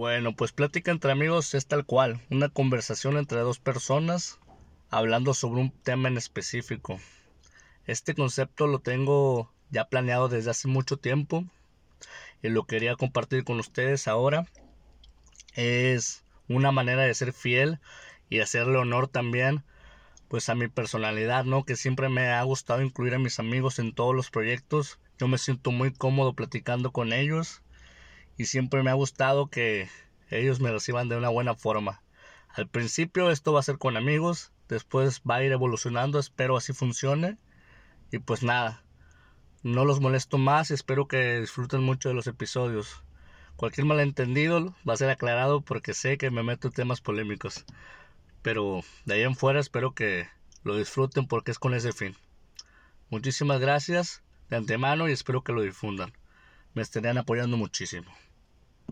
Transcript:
Bueno, pues plática entre amigos es tal cual, una conversación entre dos personas hablando sobre un tema en específico. Este concepto lo tengo ya planeado desde hace mucho tiempo y lo quería compartir con ustedes ahora. Es una manera de ser fiel y hacerle honor también pues a mi personalidad, ¿no? Que siempre me ha gustado incluir a mis amigos en todos los proyectos. Yo me siento muy cómodo platicando con ellos y siempre me ha gustado que ellos me reciban de una buena forma. Al principio esto va a ser con amigos, después va a ir evolucionando, espero así funcione. Y pues nada, no los molesto más y espero que disfruten mucho de los episodios. Cualquier malentendido va a ser aclarado porque sé que me meto en temas polémicos. Pero de ahí en fuera espero que lo disfruten porque es con ese fin. Muchísimas gracias de antemano y espero que lo difundan. Me estarían apoyando muchísimo.